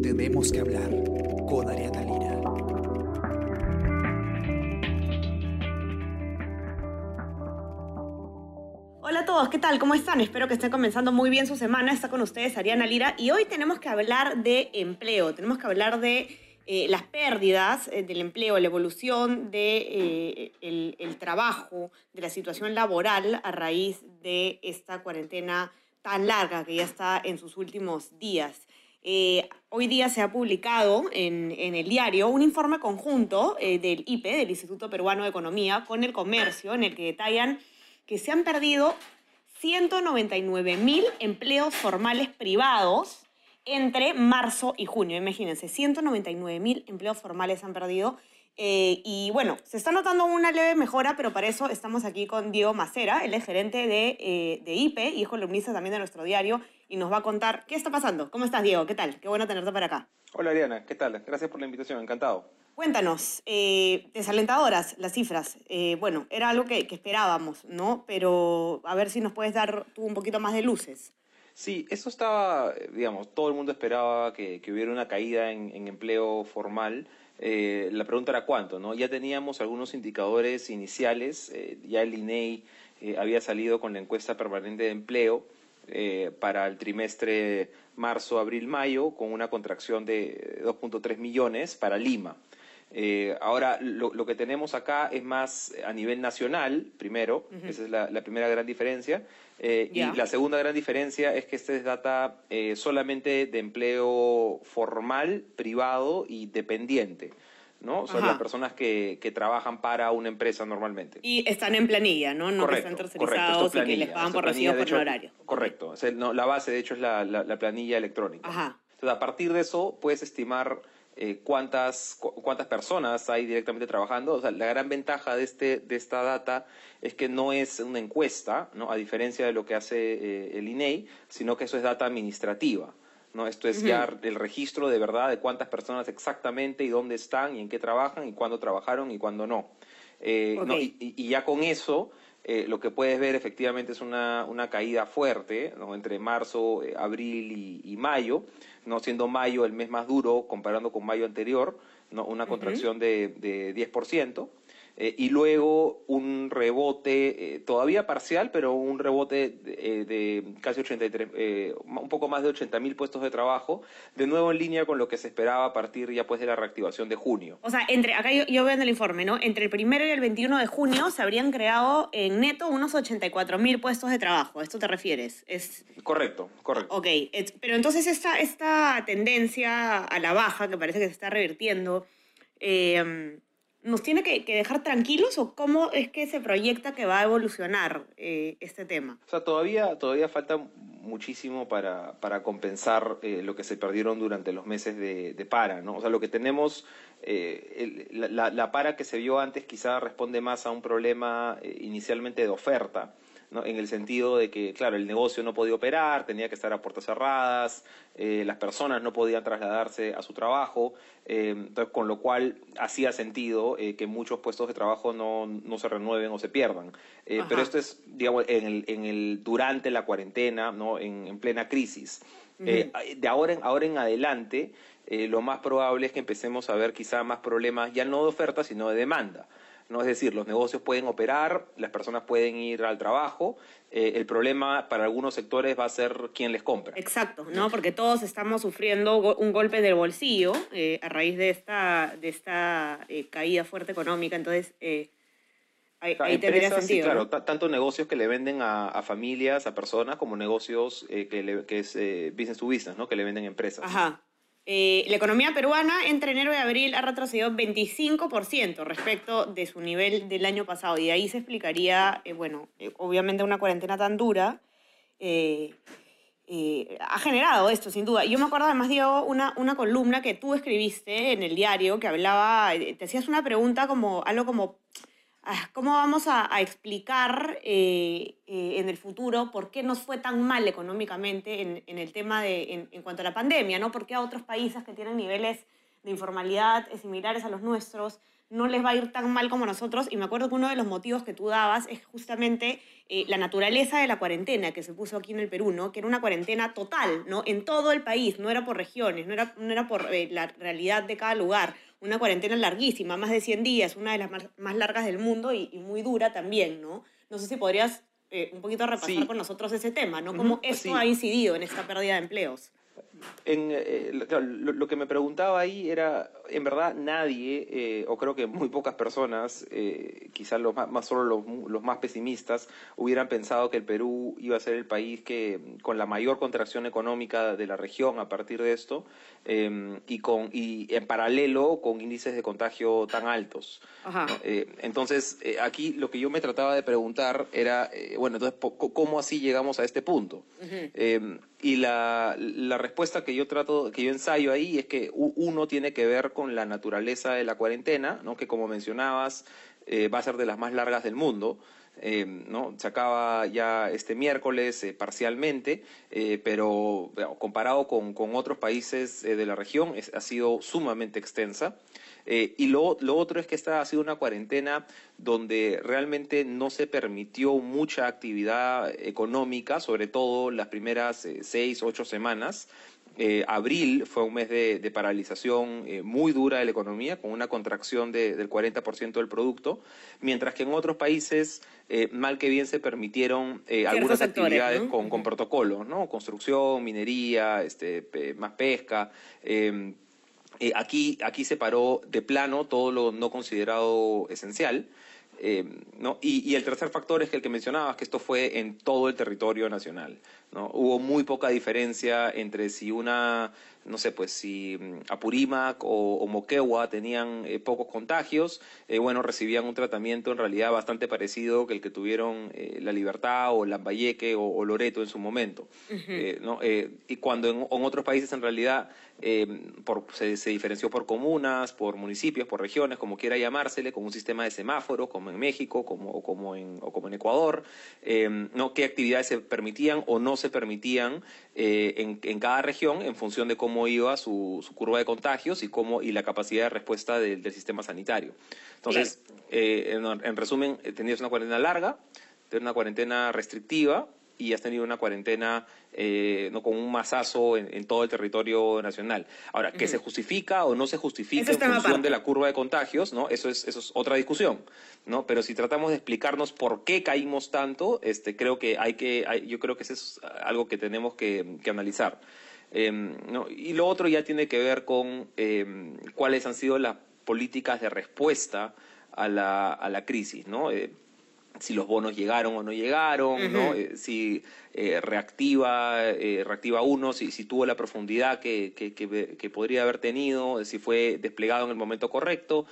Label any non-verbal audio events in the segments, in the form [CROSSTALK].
Tenemos que hablar con Ariana Lira. Hola a todos, ¿qué tal? ¿Cómo están? Espero que estén comenzando muy bien su semana. Está con ustedes Ariana Lira y hoy tenemos que hablar de empleo, tenemos que hablar de eh, las pérdidas eh, del empleo, la evolución del de, eh, trabajo, de la situación laboral a raíz de esta cuarentena tan larga que ya está en sus últimos días. Hoy día se ha publicado en, el diario un informe conjunto del IPE, del Instituto Peruano de Economía, con el comercio, en el que detallan que se han perdido 199 mil empleos formales privados entre marzo y junio. Imagínense, 199 mil empleos formales han perdido. Eh, y bueno, se está notando una leve mejora, pero para eso estamos aquí con Diego Macera, es gerente de, eh, de IPE y es columnista también de nuestro diario y nos va a contar qué está pasando. ¿Cómo estás, Diego? ¿Qué tal? Qué bueno tenerte para acá. Hola, Ariana. ¿Qué tal? Gracias por la invitación. Encantado. Cuéntanos, eh, desalentadoras las cifras. Eh, bueno, era algo que, que, esperábamos, ¿no? Pero a ver si nos puedes dar tú un poquito más de luces. Sí, eso estaba, digamos, todo el mundo esperaba que, que hubiera una caída en, en empleo formal. Eh, la pregunta era cuánto, ¿no? Ya teníamos algunos indicadores iniciales, eh, ya el INEI eh, había salido con la encuesta permanente de empleo eh, para el trimestre marzo, abril, mayo, con una contracción de 2.3 millones para Lima. Eh, ahora, lo, lo, que tenemos acá es más a nivel nacional, primero, uh -huh. esa es la, la, primera gran diferencia. Eh, yeah. Y la segunda gran diferencia es que este es data eh, solamente de empleo formal, privado y dependiente. ¿no? Son Ajá. las personas que, que, trabajan para una empresa normalmente. Y están en planilla, ¿no? No correcto, que están tercerizados y que les pagan por recibo por horario. Correcto. O sea, no, la base, de hecho, es la, la, la planilla electrónica. Ajá. Entonces, a partir de eso, puedes estimar eh, cuántas, cu cuántas personas hay directamente trabajando. O sea, la gran ventaja de, este, de esta data es que no es una encuesta, ¿no? a diferencia de lo que hace eh, el INEI, sino que eso es data administrativa. ¿no? Esto es uh -huh. ya el registro de verdad de cuántas personas exactamente y dónde están y en qué trabajan y cuándo trabajaron y cuándo no. Eh, okay. ¿no? Y, y, ya con eso, lo que puedes ver efectivamente es una, una caída fuerte ¿no? entre marzo, abril y, y, mayo, no siendo mayo el mes más duro comparando con mayo anterior, ¿no? una contracción uh -huh. de, de 10%. Eh, y luego un rebote eh, todavía parcial, pero un rebote de, eh, de casi 83, eh, un poco más de 80 mil puestos de trabajo, de nuevo en línea con lo que se esperaba a partir ya pues de la reactivación de junio. O sea, entre, acá yo, yo veo en el informe, ¿no? Entre el primero y el 21 de junio se habrían creado en neto unos 84 mil puestos de trabajo. ¿A esto te refieres? Es... Correcto, correcto. Ok, pero entonces esta, esta tendencia a la baja que parece que se está revirtiendo, eh, ¿Nos tiene que, dejar tranquilos o cómo es que se proyecta que va a evolucionar eh, este tema? O sea, todavía, todavía falta muchísimo para, para compensar eh, lo que se perdieron durante los meses de, de, para, ¿no? O sea, lo que tenemos, eh, la, la, para que se vio antes quizá responde más a un problema eh, inicialmente de oferta. ¿No? en el sentido de que, claro, el negocio no podía operar, tenía que estar a puertas cerradas, eh, las personas no podían trasladarse a su trabajo, eh, entonces, con lo cual hacía sentido eh, que muchos puestos de trabajo no, no se renueven o se pierdan. pero esto es, digamos, en el, en el, durante la cuarentena, ¿no? en, en plena crisis. Uh -huh. de ahora en, ahora en adelante, lo más probable es que empecemos a ver quizá más problemas, ya no de oferta, sino de demanda. ¿No? Es decir, los negocios pueden operar, las personas pueden ir al trabajo, eh, el problema para algunos sectores va a ser quién les compra. Exacto, ¿no? Porque todos estamos sufriendo un golpe del bolsillo eh, a raíz de esta, de esta eh, caída fuerte económica, entonces... Eh, Ahí, o sea, ahí empresas, sentido, sí, claro, ¿no? tanto negocios que le venden a, a, familias, a personas, como negocios que, le, que, es business to business, ¿no? Que le venden a empresas. Ajá. Eh, la economía peruana entre enero y abril ha retrocedido 25% respecto de su nivel del año pasado y ahí se explicaría, eh, bueno, eh, obviamente una cuarentena tan dura eh, eh, ha generado esto, sin duda. Yo me acuerdo además, Diego, una, una columna que tú escribiste en el diario que hablaba, eh, te hacías una pregunta como algo como ¿Cómo vamos a, a explicar eh, eh, en el futuro por qué nos fue tan mal económicamente en, en el tema de, en, en, cuanto a la pandemia? ¿no? ¿Por qué a otros países que tienen niveles de informalidad similares a los nuestros, no les va a ir tan mal como nosotros. Y me acuerdo que uno de los motivos que tú dabas es justamente eh, la naturaleza de la cuarentena que se puso aquí en el Perú, ¿no? Que era una cuarentena total, ¿no? En todo el país, no era por regiones, no era, no era por eh, la realidad de cada lugar. Una cuarentena larguísima, más de 100 días, una de las más, largas del mundo y, muy dura también, ¿no? No sé si podrías eh, un poquito repasar con nosotros ese tema, ¿no? Cómo esto ha incidido en esta pérdida de empleos. En, lo, que me preguntaba ahí era, en verdad nadie, eh, o creo que muy pocas personas, eh, quizás los más, solo los, más pesimistas, hubieran pensado que el Perú iba a ser el país que con la mayor contracción económica de la región a partir de esto em, y, con, y en paralelo con índices de contagio tan altos. Eh, entonces, aquí lo que yo me trataba de preguntar era, bueno, entonces, ¿cómo así llegamos a este punto? Em, y la, la respuesta que yo trato, que yo ensayo ahí es que uno tiene que ver con la naturaleza de la cuarentena, ¿no? que como mencionabas eh, va a ser de las más largas del mundo. Eh, ¿no? Se acaba ya este miércoles eh, parcialmente, pero comparado con, con, otros países de la región ha sido sumamente extensa. Y lo, lo, otro es que esta ha sido una cuarentena donde realmente no se permitió mucha actividad económica, sobre todo las primeras seis, ocho semanas. Eh, abril fue un mes de, paralización eh, muy dura de la economía, con una contracción del 40% del producto, mientras que en otros países, eh, mal que bien, se permitieron algunas actividades con, con, protocolos, ¿no? Construcción, minería, este, más pesca. Em, aquí, aquí se paró de plano todo lo no considerado esencial. ¿no? Y, y, el tercer factor es que el que mencionabas, que esto fue en todo el territorio nacional. ¿no? Hubo muy poca diferencia entre si una, no sé, pues si mm, Apurímac o, o Moquegua tenían eh, pocos contagios, eh, bueno, recibían un tratamiento en realidad bastante parecido que el que tuvieron eh, La Libertad o Lambayeque o, o, Loreto en su momento. ¿no? y cuando en, otros países en realidad por, se, se, diferenció por comunas, por municipios, por regiones, como quiera llamársele, con un sistema de semáforos, como en México como, o, como en, o como en Ecuador, ¿no? qué actividades se permitían o no se permitían eh, en, cada región en función de cómo iba su, curva de contagios y, cómo, y la capacidad de respuesta del sistema sanitario. Entonces, eh, en, resumen, eh, tenías una cuarentena larga, una cuarentena restrictiva, y has tenido una cuarentena eh, no con un masazo en, todo el territorio nacional. Ahora, ¿que se justifica o no se justifica en función de la curva de contagios? ¿no? Eso es, eso es otra discusión. ¿no? Pero si tratamos de explicarnos por qué caímos tanto, este, creo que hay que, yo creo que eso es algo que tenemos que, analizar. Em, y lo otro ya tiene que ver con em, cuáles han sido las políticas de respuesta a la, a la crisis. ¿no? Eh, si los bonos llegaron o no llegaron, ¿no? Eh, si eh, reactiva, eh, reactiva uno, si, si, tuvo la profundidad que, que, que, podría haber tenido, si fue desplegado en el momento correcto,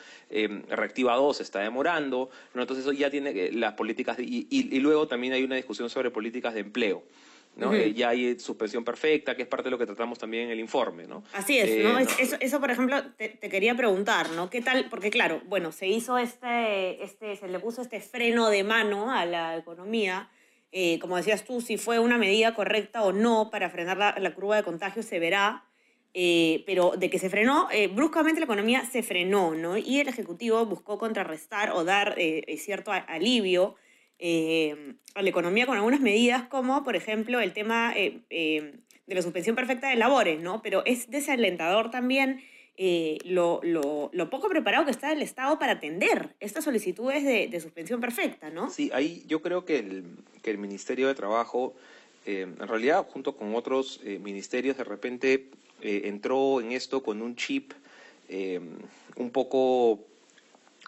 reactiva dos está demorando, ¿no? entonces eso ya tiene las políticas, y, y, luego también hay una discusión sobre políticas de empleo. ¿No? Eh, ya hay suspensión perfecta, que es parte de lo que tratamos también en el informe, ¿no? Así es, ¿no? Eh, eso, eso, por ejemplo, te, quería preguntar, ¿no? ¿Qué tal? Porque claro, bueno, se hizo este, este, se le puso este freno de mano a la economía. Eh, como decías tú, si fue una medida correcta o no para frenar la, curva de contagio se verá, pero de que se frenó, bruscamente la economía se frenó, ¿no? Y el Ejecutivo buscó contrarrestar o dar cierto alivio eh, a la economía con algunas medidas como, por ejemplo, el tema eh, eh, de la suspensión perfecta de labores, ¿no? Pero es desalentador también lo, lo, poco preparado que está el Estado para atender estas solicitudes de, suspensión perfecta, ¿no? Sí, ahí yo creo que el, que el Ministerio de Trabajo, en realidad, junto con otros ministerios, de repente entró en esto con un chip un poco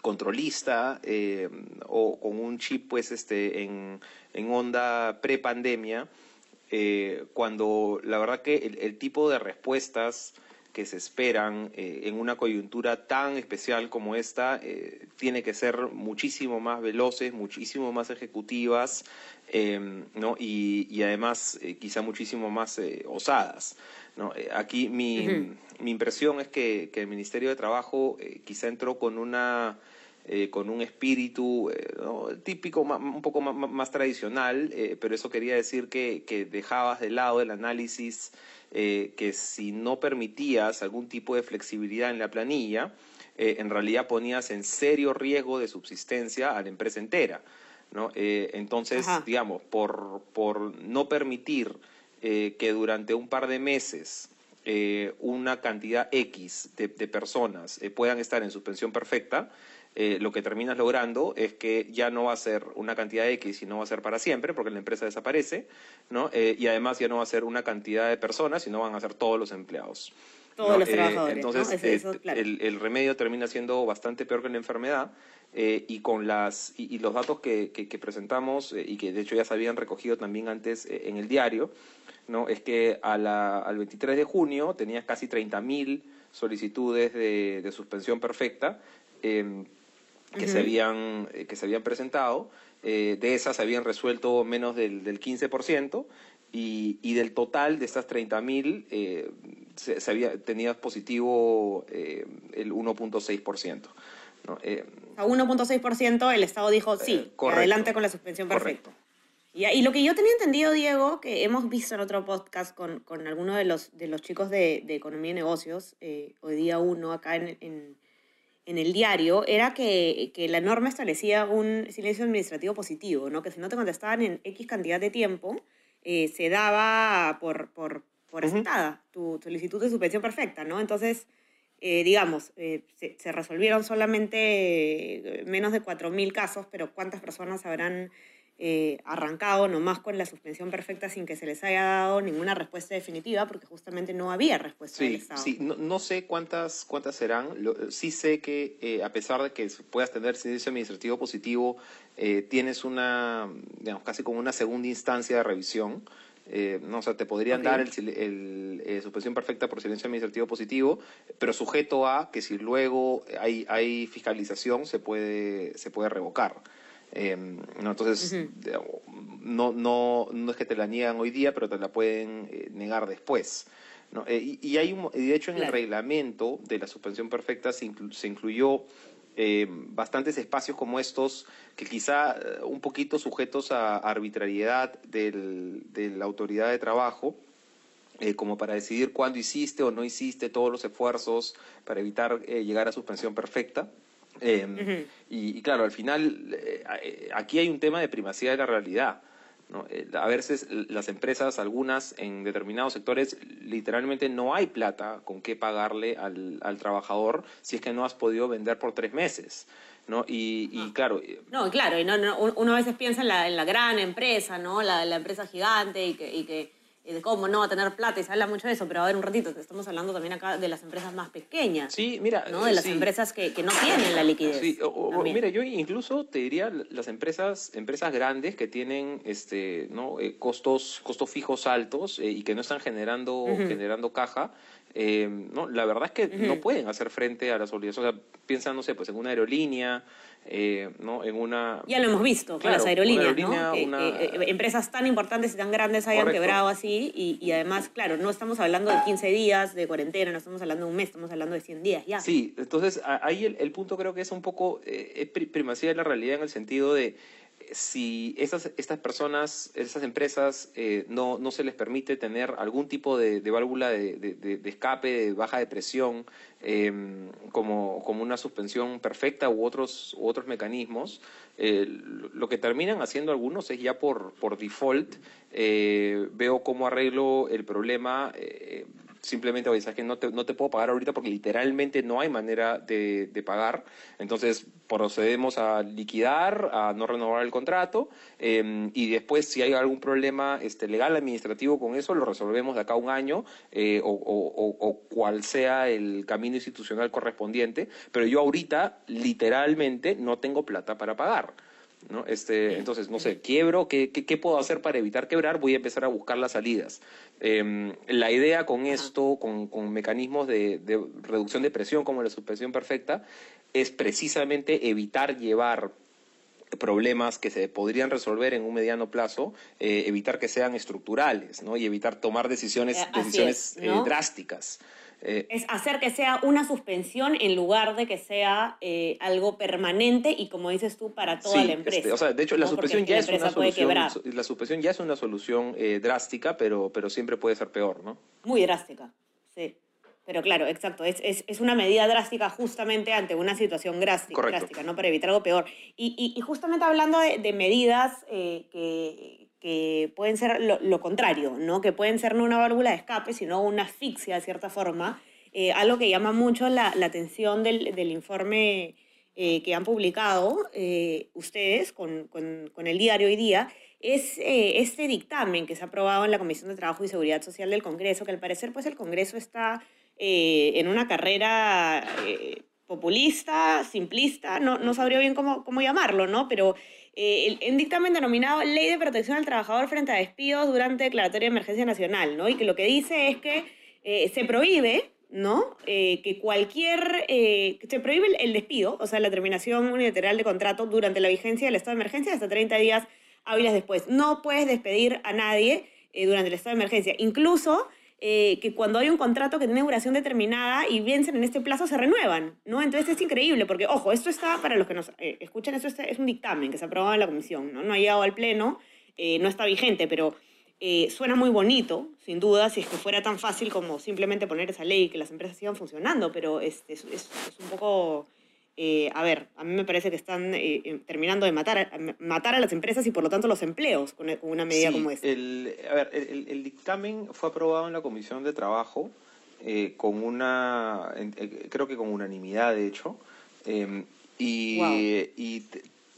controlista eh, o con un chip pues este en, en onda prepandemia eh, cuando la verdad que el, tipo de respuestas que se esperan eh, en una coyuntura tan especial como esta tiene que ser muchísimo más veloces, muchísimo más ejecutivas ¿no? y, además quizá muchísimo más osadas. ¿No? aquí mi, mi, impresión es que, que, el Ministerio de Trabajo quizá entró con una eh, con un espíritu eh, típico, un poco más, tradicional, pero eso quería decir que, que, dejabas de lado el análisis que si no permitías algún tipo de flexibilidad en la planilla, en realidad ponías en serio riesgo de subsistencia a la empresa entera. ¿no? entonces, digamos, por, por no permitir que durante un par de meses eh, una cantidad X de, personas eh, puedan estar en suspensión perfecta, eh, lo que terminas logrando es que ya no va a ser una cantidad X, sino va a ser para siempre, porque la empresa desaparece, ¿no? y además ya no va a ser una cantidad de personas, sino van a ser todos los empleados. Todos los trabajadores. Entonces, el, remedio termina siendo bastante peor que la enfermedad. Y con las y, los datos que, que presentamos y que de hecho ya se habían recogido también antes en el diario ¿no? es que al 23 de junio tenías casi 30.000 solicitudes de, suspensión perfecta em, que, se habían, eh, que se habían presentado. Eh, de esas se habían resuelto menos del, del 15% y, y, del total de estas 30.000 eh, se, se había, tenías positivo eh, el 1.6%. ¿no? a 1.6% el Estado dijo sí, adelante con la suspensión perfecta. Y, lo que yo tenía entendido, Diego, que hemos visto en otro podcast con, con algunos de los, de los chicos de, de Economía y Negocios, eh, hoy día uno acá en, en, en, el diario, era que, que, la norma establecía un silencio administrativo positivo, ¿no? que si no te contestaban en X cantidad de tiempo, eh, se daba por, por, por aceptada tu solicitud de suspensión perfecta. ¿no? Entonces, eh, digamos, se, se, resolvieron solamente menos de 4.000 casos, pero ¿cuántas personas habrán eh, arrancado nomás con la suspensión perfecta sin que se les haya dado ninguna respuesta definitiva, porque justamente no había respuesta sí, Sí, no, sé cuántas, cuántas serán. sí sé que eh, a pesar de que puedas tener silencio administrativo positivo, eh, tienes una, digamos, casi como una segunda instancia de revisión. No, o sea, te podrían dar el, el suspensión perfecta por silencio administrativo positivo, pero sujeto a que si luego hay, hay fiscalización se puede, se puede revocar. Em, no, entonces, no, no, no es que te la niegan hoy día, pero te la pueden eh, negar después. ¿no? Eh, y, hay un, de hecho en el reglamento de la suspensión perfecta se, incluyó em, bastantes espacios como estos que quizá eh, un poquito sujetos a arbitrariedad del, de la autoridad de trabajo, como para decidir cuándo hiciste o no hiciste todos los esfuerzos para evitar llegar a suspensión perfecta. Em, y, claro, al final eh, aquí hay un tema de primacía de la realidad. ¿No? Eh, a veces las empresas, algunas en determinados sectores, literalmente no hay plata con qué pagarle al, al trabajador si es que no has podido vender por tres meses. ¿no? Y, y claro. Eh, no, claro, y no, no, uno a veces piensa en la, en la gran empresa, ¿no? La, la empresa gigante y que, y que de cómo no va a tener plata y se habla mucho de eso, pero a ver un ratito, estamos hablando también acá de las empresas más pequeñas. Sí, mira. ¿no? De las empresas que, que, no tienen la liquidez. Sí, mira, yo incluso te diría las empresas, empresas grandes que tienen este, ¿no? Eh, costos, costos fijos altos eh, y que no están generando, generando caja. Eh, no, la verdad es que no pueden hacer frente a las obligaciones. O sea, piensan, no sé, pues en una aerolínea, eh, ¿no? En una... Ya lo hemos visto con las aerolíneas, ¿no? Que, eh, empresas tan importantes y tan grandes hayan quebrado así y, y, además, claro, no estamos hablando de 15 días de cuarentena, no estamos hablando de un mes, estamos hablando de 100 días ya. Sí, entonces ahí el, el punto creo que es un poco eh, primacía de la realidad en el sentido de si estas, estas personas, estas empresas, eh, no, no se les permite tener algún tipo de, válvula de, de, escape, de baja de presión, em, como, como una suspensión perfecta u otros, u otros mecanismos, eh, lo que terminan haciendo algunos es ya por, por default, eh, veo cómo arreglo el problema simplemente, oye, que no te, no te puedo pagar ahorita porque literalmente no hay manera de, pagar. Entonces procedemos a liquidar, a no renovar el contrato em, y después si hay algún problema este, legal, administrativo con eso, lo resolvemos de acá a un año eh, o, o, cual sea el camino institucional correspondiente. Pero yo ahorita literalmente no tengo plata para pagar. ¿No? Este, entonces, no sé, quiebro, ¿qué, qué, puedo hacer para evitar quebrar? Voy a empezar a buscar las salidas. Em, la idea con esto, con, con mecanismos de, de, reducción de presión como la suspensión perfecta, es precisamente evitar llevar problemas que se podrían resolver en un mediano plazo, eh, evitar que sean estructurales, ¿no? Y evitar tomar decisiones, eh, decisiones eh, drásticas. Eh, es hacer que sea una suspensión en lugar de que sea eh, algo permanente y, como dices tú, para toda la empresa. Este, o sea, de hecho, la suspensión ya es una solución. La suspensión ya es una solución drástica, pero, pero siempre puede ser peor, ¿no? Muy drástica, sí. Pero claro, exacto, es, es, es, una medida drástica justamente ante una situación drástica, drástica ¿no? Para evitar algo peor. Y, y, justamente hablando de, de medidas que, que pueden ser lo, contrario, ¿no? que pueden ser no una válvula de escape, sino una asfixia de cierta forma. Eh, algo que llama mucho la, atención del, del informe eh, que han publicado eh, ustedes con, con, con, el diario hoy día es este dictamen que se ha aprobado en la Comisión de Trabajo y Seguridad Social del Congreso, que al parecer pues el Congreso está en una carrera populista, simplista, no, no sabría bien cómo, cómo llamarlo, ¿no? Pero eh, el, dictamen denominado Ley de Protección al Trabajador frente a despidos durante declaratoria de emergencia nacional, ¿no? Y que lo que dice es que eh, se prohíbe, ¿no? Eh, que cualquier, se prohíbe el, despido, o sea, la terminación unilateral de contrato durante la vigencia del estado de emergencia hasta 30 días hábiles después. No puedes despedir a nadie durante el estado de emergencia. Incluso eh, que cuando hay un contrato que tiene duración determinada y vencen en este plazo se renuevan, ¿no? Entonces es increíble, porque, ojo, esto está, para los que nos eh, escuchan, esto es un dictamen que se ha en la comisión, ¿no? No ha llegado al pleno, eh, no está vigente, pero suena muy bonito, sin duda, si es que fuera tan fácil como simplemente poner esa ley y que las empresas sigan funcionando, pero este, es, es un poco eh, a ver, a mí me parece que están eh, eh, terminando de matar a, matar a las empresas y por lo tanto los empleos con, una medida como esta. El, a ver, el, dictamen fue aprobado en la Comisión de Trabajo con una, creo que con unanimidad de hecho, em, y,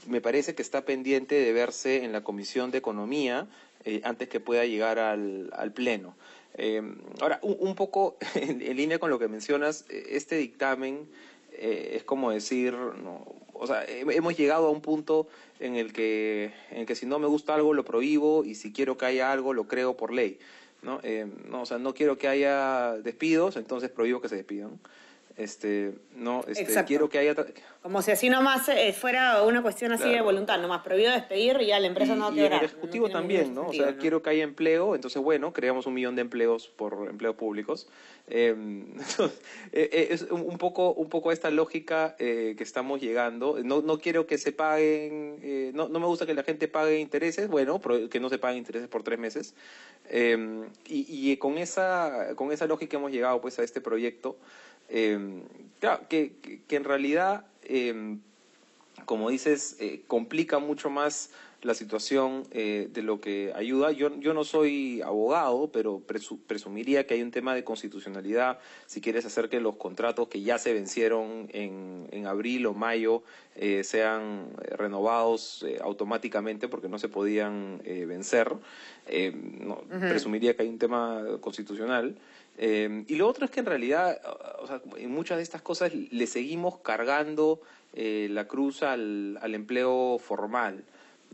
me parece que está pendiente de verse en la Comisión de Economía antes que pueda llegar al, al Pleno. Em, ahora, un, poco [LAUGHS] en línea con lo que mencionas, este dictamen eh, es como decir, no, o sea, hemos llegado a un punto en el, que, en que si no me gusta algo lo prohíbo y si quiero que haya algo lo creo por ley. ¿no? Eh, no, o sea, no quiero que haya despidos, entonces prohíbo que se despidan. Este, no, este, quiero que haya... Como si así nomás eh, fuera una cuestión así de voluntad, nomás prohibido despedir y ya la empresa no quiere. Y el Ejecutivo también, ¿no? o sea, quiero que haya empleo, entonces bueno, creamos un millón de empleos por empleos públicos. Em, [LAUGHS] eh, es un poco, un poco esta lógica que estamos llegando. No, no quiero que se paguen, no, no me gusta que la gente pague intereses, bueno, que no se paguen intereses por tres meses. Em, y, y con, esa, con esa lógica hemos llegado pues a este proyecto. Claro, que, que, en realidad, em, como dices, eh, complica mucho más la situación eh, de lo que ayuda. Yo, yo no soy abogado, pero presumiría que hay un tema de constitucionalidad si quieres hacer que los contratos que ya se vencieron en, en abril o mayo eh, sean renovados automáticamente porque no se podían vencer. No, Presumiría que hay un tema constitucional. Em, y lo otro es que en realidad, o sea, en muchas de estas cosas le seguimos cargando eh, la cruz al, al, empleo formal.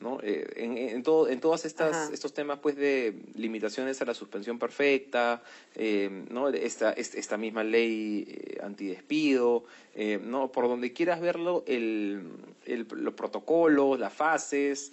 ¿no? Eh, en, en, todo, en todos estos temas pues de limitaciones a la suspensión perfecta, em, ¿no? esta, esta misma ley eh, antidespido, ¿no? por donde quieras verlo, el, el, los protocolos, las fases,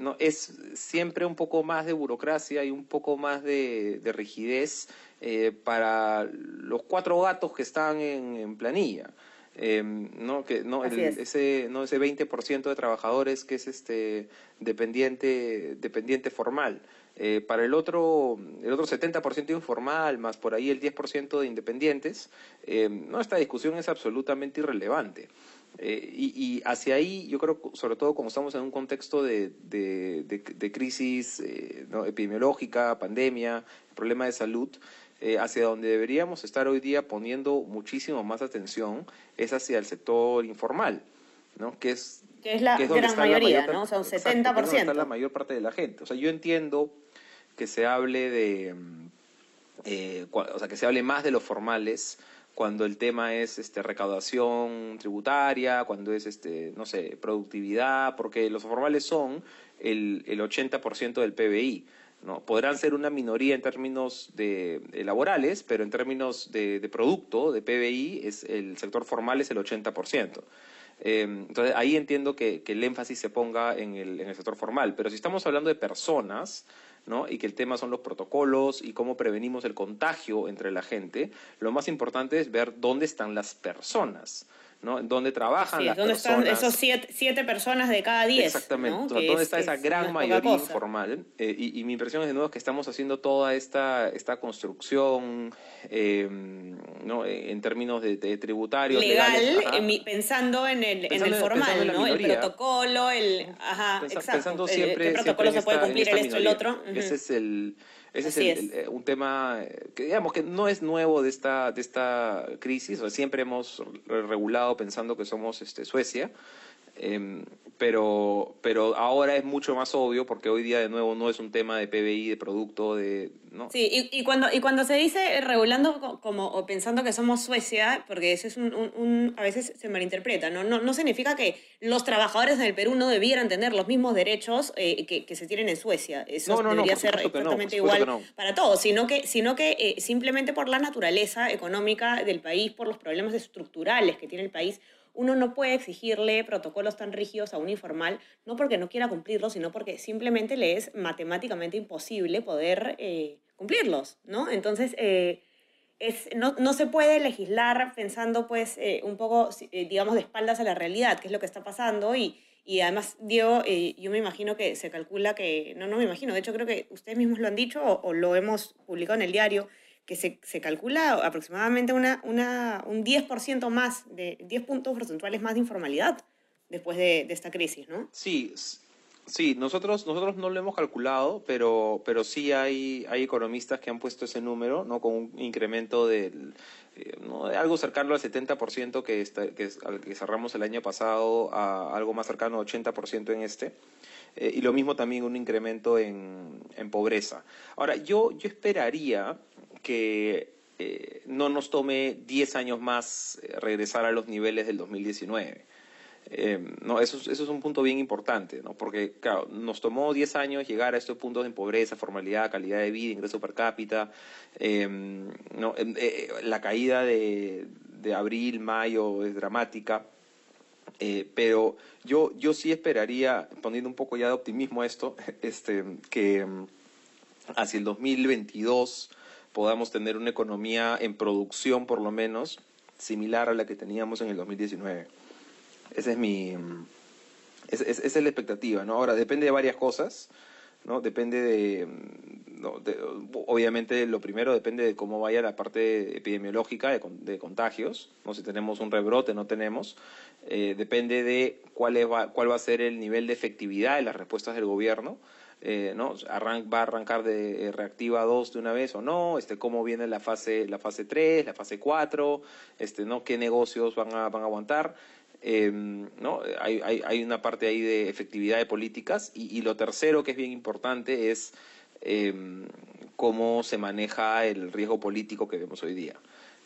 no, es siempre un poco más de burocracia y un poco más de, de rigidez eh, para los cuatro gatos que están en, planilla. Em, no que no ese no ese 20% de trabajadores que es este dependiente dependiente formal. Eh, para el otro el otro 70% informal más por ahí el 10% de independientes em, no esta discusión es absolutamente irrelevante. Eh, y, hacia ahí yo creo sobre todo como estamos en un contexto de, de, crisis epidemiológica pandemia problema de salud eh, hacia donde deberíamos estar hoy día poniendo muchísimo más atención es hacia el sector informal, ¿no? Que es, que es la gran mayoría, ¿no? O sea, un 70%. está la mayor parte de la gente. O sea, yo entiendo que se hable de, mm, eh, o sea, que se hable más de los formales cuando el tema es este, recaudación tributaria, cuando es, este, no sé, productividad, porque los formales son el, el 80% del PBI. ¿No? Podrán ser una minoría en términos de, laborales, pero en términos de, producto, de PBI, es, el sector formal es el 80%. Eh, entonces ahí entiendo que, el énfasis se ponga en el, sector formal, pero si estamos hablando de personas, ¿no? y que el tema son los protocolos y cómo prevenimos el contagio entre la gente, lo más importante es ver dónde están las personas. ¿No? ¿Dónde trabajan las ¿dónde personas? están esos siete, personas de cada diez? Exactamente. ¿Dónde está esa gran mayoría informal? Eh, y, mi impresión es de nuevo que estamos haciendo toda esta, esta construcción eh, ¿no? en términos de, tributarios. Legal, pensando en el, en el formal, ¿no? El protocolo, el... Ajá, exacto. Pensando siempre, ¿Qué protocolo se puede cumplir, el esto, el otro? Ese es el ese es, eh, un tema eh, que digamos que no es nuevo de esta, de esta crisis, o siempre hemos regulado pensando que somos este, Suecia, Em, pero, pero ahora es mucho más obvio porque hoy día de nuevo no es un tema de PBI, de producto, de... ¿no? Sí, y, y cuando, y cuando se dice regulando como, o pensando que somos Suecia, porque eso es un, a veces se malinterpreta, ¿no? No, no significa que los trabajadores del Perú no debieran tener los mismos derechos eh, que, que, se tienen en Suecia. Eso debería ser exactamente igual para todos, sino que, sino que eh, simplemente por la naturaleza económica del país, por los problemas estructurales que tiene el país, uno no puede exigirle protocolos tan rígidos a un informal, no porque no quiera cumplirlos, sino porque simplemente le es matemáticamente imposible poder eh, cumplirlos, ¿no? Entonces, eh, es, no, no, se puede legislar pensando, pues, eh, un poco, digamos, de espaldas a la realidad, que es lo que está pasando, y, y además, Diego, yo me imagino que se calcula que, no, no me imagino, de hecho creo que ustedes mismos lo han dicho o lo hemos publicado en el diario, que se, se calcula aproximadamente una, una, un 10% más, de 10 puntos porcentuales más de informalidad después de, de, esta crisis, ¿no? Sí, sí, nosotros, nosotros no lo hemos calculado, pero, pero sí hay, hay economistas que han puesto ese número, ¿no? Con un incremento del, eh, ¿no? de algo cercano al 70% que, está, que, que cerramos el año pasado a algo más cercano al 80% en este. Eh, y lo mismo también un incremento en, en pobreza. Ahora, yo, yo esperaría que eh, no nos tome 10 años más eh, regresar a los niveles del 2019. Eh, no, eso, eso, es un punto bien importante, ¿no? porque claro, nos tomó 10 años llegar a estos puntos de pobreza, formalidad, calidad de vida, ingreso per cápita. no, la caída de, de, abril, mayo es dramática, pero yo, yo sí esperaría, poniendo un poco ya de optimismo esto, [LAUGHS] este, que mm, hacia el 2022 podamos tener una economía en producción, por lo menos, similar a la que teníamos en el 2019. Esa es mi... esa es la expectativa, ¿no? Ahora, depende de varias cosas, ¿no? Depende de, obviamente, lo primero depende de cómo vaya la parte epidemiológica de, contagios, ¿no? Si tenemos un rebrote, no tenemos. Eh, depende de cuál, cuál va a ser el nivel de efectividad de las respuestas del gobierno. Eh, ¿no? va a arrancar de eh, reactiva 2 de una vez o no, este, cómo viene la fase, la fase 3, la fase 4, este, ¿no? qué negocios van a, van a aguantar. Em, ¿no? Hay, hay, hay, una parte ahí de efectividad de políticas y lo tercero que es bien importante es em, cómo se maneja el riesgo político que vemos hoy día.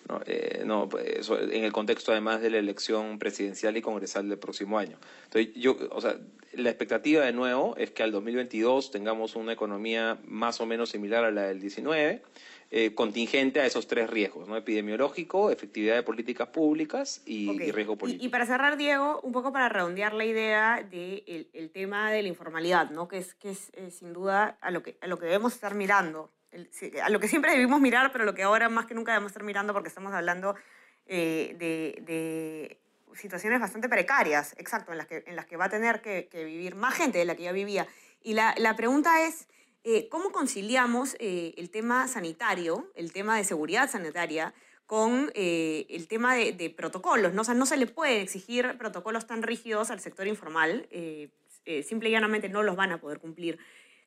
¿No? Eh, no, pues, en el contexto además de la elección presidencial y congresal del próximo año. Entonces, yo, o sea, la expectativa de nuevo es que al 2022 tengamos una economía más o menos similar a la del 19, eh, contingente a esos tres riesgos, ¿no? epidemiológico, efectividad de políticas públicas y, riesgo político. Y, para cerrar, Diego, un poco para redondear la idea del el tema de la informalidad, ¿no? que es, que es eh, sin duda a lo, que, a lo que debemos estar mirando a lo que siempre debimos mirar, pero lo que ahora más que nunca debemos estar mirando porque estamos hablando eh, de, situaciones bastante precarias, exacto, en las que, en las que va a tener que, vivir más gente de la que ya vivía. Y la, la pregunta es, eh, ¿cómo conciliamos eh, el tema sanitario, el tema de seguridad sanitaria, con el tema de, protocolos? ¿no? O no se le puede exigir protocolos tan rígidos al sector informal, simple y llanamente no los van a poder cumplir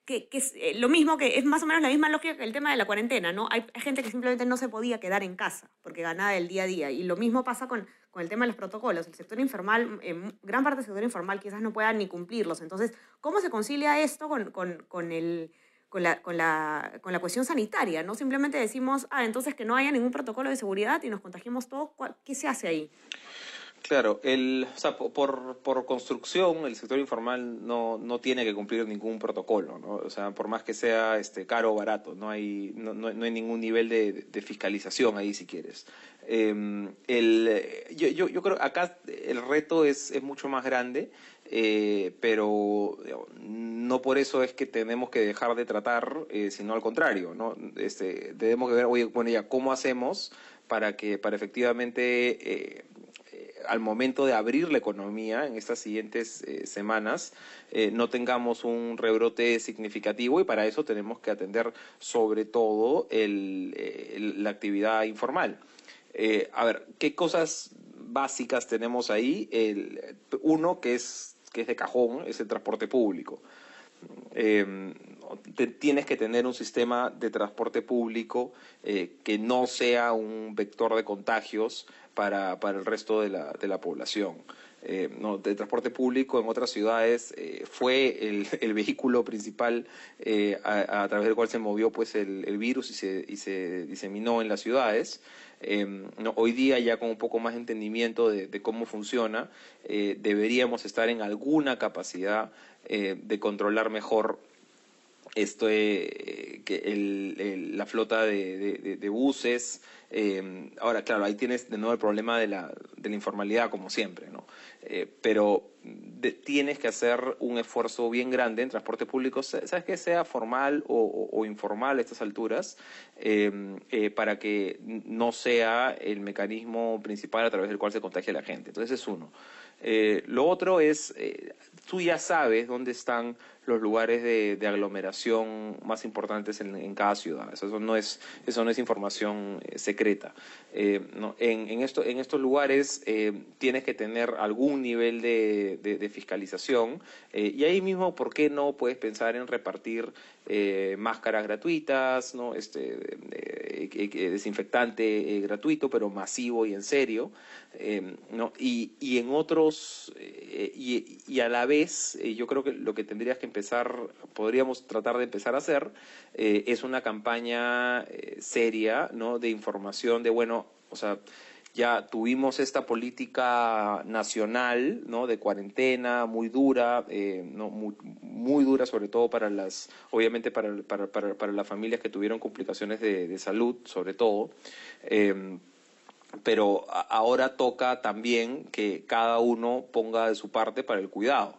que, es eh, lo mismo que es más o menos la misma lógica que el tema de la cuarentena, ¿no? Hay, gente que simplemente no se podía quedar en casa porque ganaba el día a día. Y lo mismo pasa con, con el tema de los protocolos. El sector informal, en gran parte del sector informal quizás no pueda ni cumplirlos. Entonces, ¿cómo se concilia esto con, con, con el, con la, con, la, con la cuestión sanitaria? No simplemente decimos, ah, entonces que no haya ningún protocolo de seguridad y nos contagiemos todos. ¿Qué se hace ahí? Claro, el, o sea, por, por construcción el sector informal no, no tiene que cumplir ningún protocolo, ¿no? O sea, por más que sea este, caro o barato, no hay, no, no, hay ningún nivel de, de, fiscalización ahí si quieres. Eh, el, yo, yo, yo creo acá el reto es, es mucho más grande. Eh, pero no por eso es que tenemos que dejar de tratar, eh, sino al contrario, ¿no? Este, debemos que ver, oye, bueno, ya, ¿cómo hacemos para que, para efectivamente eh, al momento de abrir la economía en estas siguientes eh, semanas eh, no tengamos un rebrote significativo y para eso tenemos que atender sobre todo el, el, la actividad informal. Eh, a ver, ¿qué cosas básicas tenemos ahí? El, uno que es, que es de cajón es el transporte público. Eh, tienes que tener un sistema de transporte público eh, que no sea un vector de contagios para, para el resto de la, de la población. Eh, no, de transporte público en otras ciudades eh, fue el, [LAUGHS] el, vehículo principal eh, a, través del cual se movió pues el, el virus y se, y se, diseminó en las ciudades. No, hoy día ya con un poco más entendimiento de, de cómo funciona, deberíamos estar en alguna capacidad de controlar mejor esto eh, que el, la flota de, de, buses. Eh, ahora, claro, ahí tienes de nuevo el problema de la, de la informalidad, como siempre, ¿no? Eh, pero tienes que hacer un esfuerzo bien grande en transporte público, sabes que sea formal o, informal a estas alturas, para que no sea el mecanismo principal a través del cual se contagia la gente. Entonces, es uno. Lo otro es, tú ya sabes dónde están los lugares de, de aglomeración más importantes en, cada ciudad. Eso no es, eso no es información eh, secreta. Eh, en, en, esto, en, estos lugares eh, tienes que tener algún nivel de, de, fiscalización eh, y ahí mismo, ¿por qué no puedes pensar en repartir eh, máscaras gratuitas, ¿no? este, desinfectante gratuito, pero masivo y en serio? ¿No? Y, y, en otros, y, y, a la vez, yo creo que lo que tendrías que empezar, podríamos tratar de empezar a hacer, eh, es una campaña eh, seria, ¿no? De información de, bueno, o sea, ya tuvimos esta política nacional, ¿no? De cuarentena muy dura, eh, no muy, dura sobre todo para las, obviamente para, para, para, para las familias que tuvieron complicaciones de, de salud, sobre todo. Eh, pero ahora toca también que cada uno ponga de su parte para el cuidado.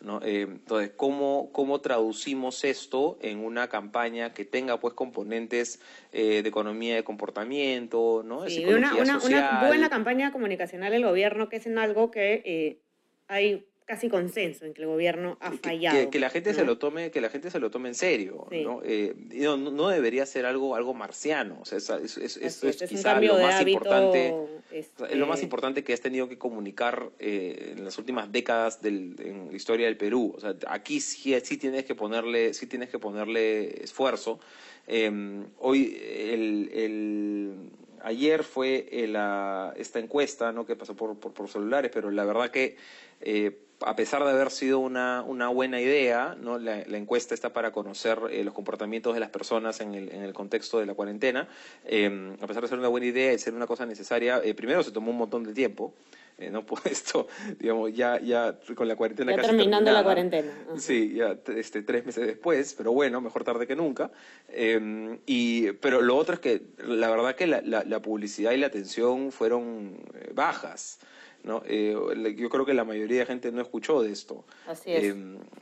¿no? Eh, entonces, ¿cómo, ¿cómo traducimos esto en una campaña que tenga pues componentes eh, de economía de comportamiento, ¿no? Sí, de una, una, una, buena campaña comunicacional del gobierno, que es en algo que eh, hay casi consenso en que el gobierno ha fallado. Que, que, que la gente ¿no? se lo tome, que la gente se lo tome en serio, sí. ¿no? Eh, no, no, debería ser algo, algo marciano. O sea, es, es, es, quizá lo más hábito, importante, este... lo más importante que has tenido que comunicar eh, en las últimas décadas del, en la historia del Perú. O sea, aquí sí, sí tienes que ponerle, sí tienes que ponerle esfuerzo. Eh, hoy el, el ayer fue la, esta encuesta ¿no? que pasó por, por, por, celulares, pero la verdad que eh, a pesar de haber sido una, una buena idea, ¿no? la, la, encuesta está para conocer eh, los comportamientos de las personas en el, en el contexto de la cuarentena, eh, a pesar de ser una buena idea y ser una cosa necesaria, eh, primero se tomó un montón de tiempo, eh, no [LAUGHS] esto, digamos, ya, ya con la cuarentena ya casi terminando la cuarentena. Sí, ya este, tres meses después, pero bueno, mejor tarde que nunca. Eh, y, pero lo otro es que la verdad que la, la, la publicidad y la atención fueron eh, bajas. ¿No? Eh, yo creo que la mayoría de gente no escuchó de esto. Así es. Eh,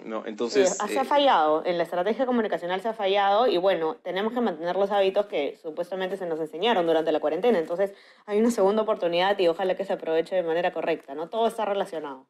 ¿no? Entonces, sí, se ha fallado, en la estrategia comunicacional se ha fallado y bueno, tenemos que mantener los hábitos que supuestamente se nos enseñaron durante la cuarentena. Entonces hay una segunda oportunidad y ojalá que se aproveche de manera correcta, ¿no? Todo está relacionado.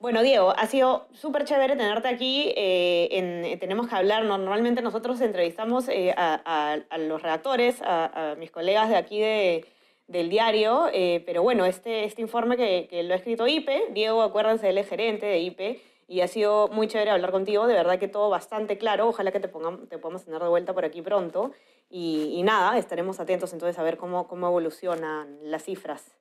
Bueno, Diego, ha sido súper chévere tenerte aquí. Eh, en, tenemos que hablar, normalmente nosotros entrevistamos eh, a, a, a, los redactores, a, a mis colegas de aquí de, del diario, eh, pero bueno, este, este informe que, que, lo ha escrito IPE, Diego, acuérdense, él es gerente de IPE, y ha sido muy chévere hablar contigo, de verdad que todo bastante claro, ojalá que te, pongamos, te podamos tener de vuelta por aquí pronto, y, y, nada, estaremos atentos entonces a ver cómo, cómo evolucionan las cifras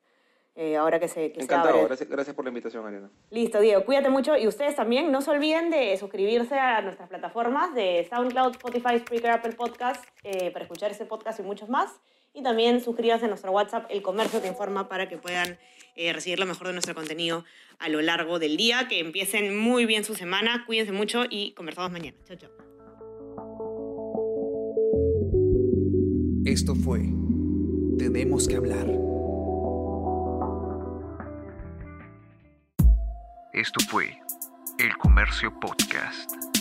eh, ahora que se, que se Encantado, abre. gracias, gracias por la invitación, Ariana. Listo, Diego, cuídate mucho y ustedes también no se olviden de suscribirse a nuestras plataformas de SoundCloud, Spotify, Spreaker, Apple Podcast eh, para escuchar este podcast y muchos más. Y también suscríbanse a nuestro WhatsApp, El Comercio Te Informa, para que puedan eh, recibir lo mejor de nuestro contenido a lo largo del día. Que empiecen muy bien su semana, cuídense mucho y conversamos mañana. Chao, chao. Esto fue Tenemos que hablar. Esto fue El Comercio Podcast.